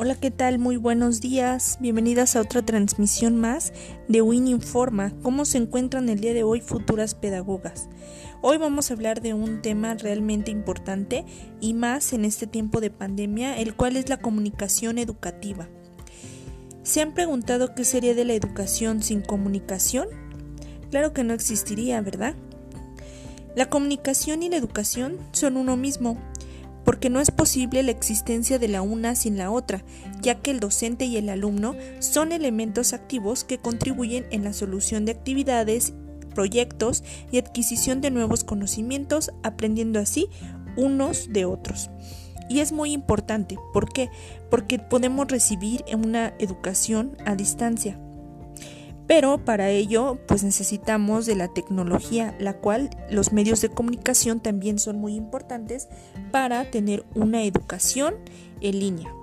Hola, ¿qué tal? Muy buenos días. Bienvenidas a otra transmisión más de Win Informa. ¿Cómo se encuentran el día de hoy futuras pedagogas? Hoy vamos a hablar de un tema realmente importante y más en este tiempo de pandemia, el cual es la comunicación educativa. ¿Se han preguntado qué sería de la educación sin comunicación? Claro que no existiría, ¿verdad? La comunicación y la educación son uno mismo porque no es posible la existencia de la una sin la otra, ya que el docente y el alumno son elementos activos que contribuyen en la solución de actividades, proyectos y adquisición de nuevos conocimientos, aprendiendo así unos de otros. Y es muy importante, ¿por qué? Porque podemos recibir una educación a distancia. Pero para ello, pues necesitamos de la tecnología, la cual los medios de comunicación también son muy importantes para tener una educación en línea.